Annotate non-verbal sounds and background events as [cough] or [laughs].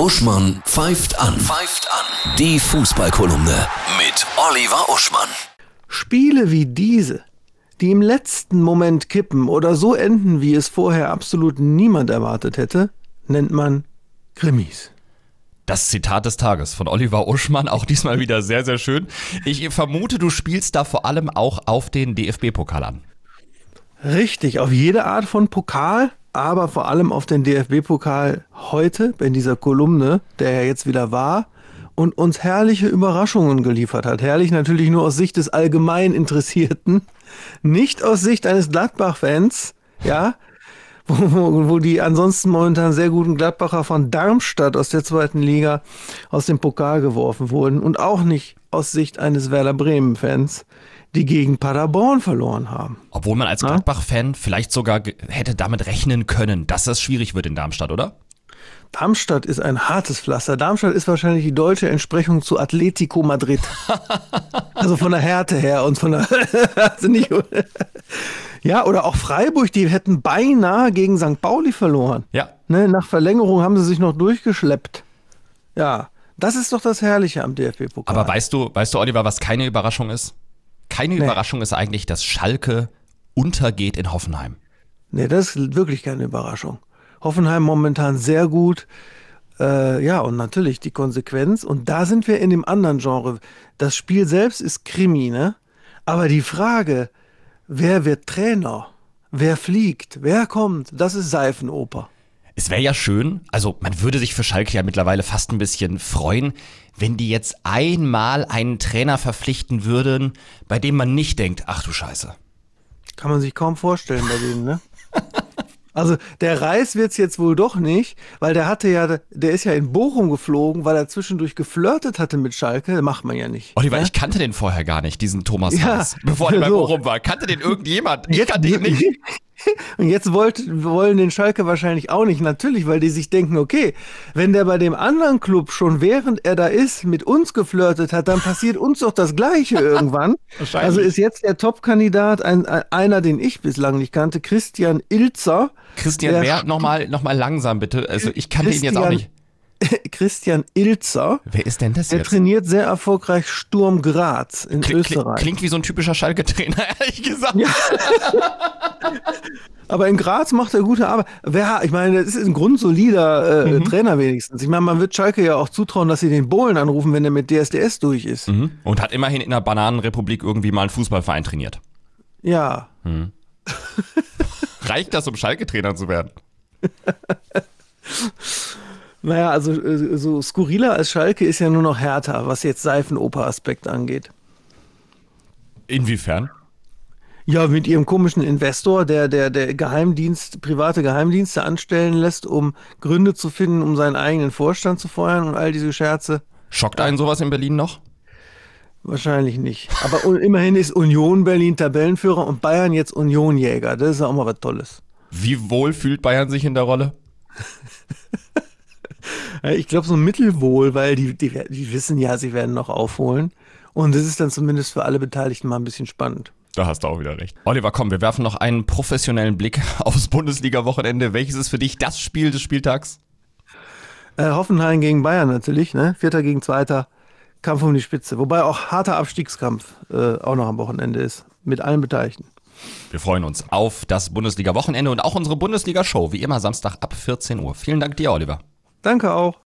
Uschmann pfeift an. Pfeift an. Die Fußballkolumne mit Oliver Uschmann. Spiele wie diese, die im letzten Moment kippen oder so enden, wie es vorher absolut niemand erwartet hätte, nennt man Krimis. Das Zitat des Tages von Oliver Uschmann, auch diesmal wieder sehr, sehr schön. Ich vermute, du spielst da vor allem auch auf den DFB-Pokal an. Richtig, auf jede Art von Pokal, aber vor allem auf den DFB-Pokal heute, in dieser Kolumne, der ja jetzt wieder war und uns herrliche Überraschungen geliefert hat. Herrlich natürlich nur aus Sicht des allgemein Interessierten, nicht aus Sicht eines Gladbach-Fans, ja, wo, wo die ansonsten momentan sehr guten Gladbacher von Darmstadt aus der zweiten Liga aus dem Pokal geworfen wurden und auch nicht aus Sicht eines Werder Bremen-Fans, die gegen Paderborn verloren haben. Obwohl man als Gladbach-Fan vielleicht sogar hätte damit rechnen können, dass das schwierig wird in Darmstadt, oder? Darmstadt ist ein hartes Pflaster. Darmstadt ist wahrscheinlich die deutsche Entsprechung zu Atletico Madrid. [laughs] also von der Härte her und von der. [laughs] also nicht, ja, oder auch Freiburg, die hätten beinahe gegen St. Pauli verloren. Ja. Ne, nach Verlängerung haben sie sich noch durchgeschleppt. Ja, das ist doch das Herrliche am DFB-Pokal. Aber weißt du, weißt du, Oliver, was keine Überraschung ist? Keine nee. Überraschung ist eigentlich, dass Schalke untergeht in Hoffenheim. Nee, das ist wirklich keine Überraschung. Hoffenheim momentan sehr gut. Äh, ja, und natürlich die Konsequenz. Und da sind wir in dem anderen Genre. Das Spiel selbst ist Krimi, ne? Aber die Frage, wer wird Trainer? Wer fliegt? Wer kommt? Das ist Seifenoper. Es wäre ja schön, also man würde sich für Schalke ja mittlerweile fast ein bisschen freuen, wenn die jetzt einmal einen Trainer verpflichten würden, bei dem man nicht denkt, ach du Scheiße. Kann man sich kaum vorstellen bei denen, ne? Also der Reis wird's jetzt wohl doch nicht, weil der hatte ja, der ist ja in Bochum geflogen, weil er zwischendurch geflirtet hatte mit Schalke. Macht man ja nicht. Oliver, ja? ich kannte den vorher gar nicht, diesen Thomas ja, Reis, bevor er bei so. Bochum war. Kannte den irgendjemand? Ich kannte ihn nicht. [laughs] Und jetzt wollt, wollen den Schalke wahrscheinlich auch nicht. Natürlich, weil die sich denken, okay, wenn der bei dem anderen Club schon während er da ist mit uns geflirtet hat, dann passiert uns doch das Gleiche [laughs] irgendwann. Also ist jetzt der Top-Kandidat ein, einer, den ich bislang nicht kannte, Christian Ilzer. Christian, wer? Nochmal noch mal langsam bitte. Also ich kannte Christian, ihn jetzt auch nicht. [laughs] Christian Ilzer. Wer ist denn das der jetzt? Der trainiert sehr erfolgreich Sturm Graz in Kling, Österreich. Klingt wie so ein typischer Schalke-Trainer, [laughs] ehrlich gesagt. Ja. [laughs] Aber in Graz macht er gute Arbeit. Wer, ich meine, das ist ein grundsolider äh, mhm. Trainer wenigstens. Ich meine, man wird Schalke ja auch zutrauen, dass sie den Bohlen anrufen, wenn er mit DSDS durch ist. Mhm. Und hat immerhin in der Bananenrepublik irgendwie mal einen Fußballverein trainiert. Ja. Mhm. Reicht das, um Schalke-Trainer zu werden? Naja, also äh, so skurriler als Schalke ist ja nur noch härter, was jetzt Seifenoper-Aspekt angeht. Inwiefern? Ja, mit ihrem komischen Investor, der, der, der Geheimdienst, private Geheimdienste anstellen lässt, um Gründe zu finden, um seinen eigenen Vorstand zu feuern und all diese Scherze. Schockt einen sowas in Berlin noch? Wahrscheinlich nicht. Aber immerhin ist Union Berlin Tabellenführer und Bayern jetzt Unionjäger. Das ist ja auch mal was Tolles. Wie wohl fühlt Bayern sich in der Rolle? [laughs] ich glaube so mittelwohl, weil die, die, die wissen ja, sie werden noch aufholen. Und es ist dann zumindest für alle Beteiligten mal ein bisschen spannend. Da hast du auch wieder recht. Oliver, komm, wir werfen noch einen professionellen Blick [laughs] aufs Bundesliga-Wochenende. Welches ist für dich das Spiel des Spieltags? Äh, Hoffenheim gegen Bayern natürlich, ne? Vierter gegen Zweiter. Kampf um die Spitze. Wobei auch harter Abstiegskampf äh, auch noch am Wochenende ist. Mit allen Beteiligten. Wir freuen uns auf das Bundesliga-Wochenende und auch unsere Bundesliga-Show. Wie immer Samstag ab 14 Uhr. Vielen Dank dir, Oliver. Danke auch.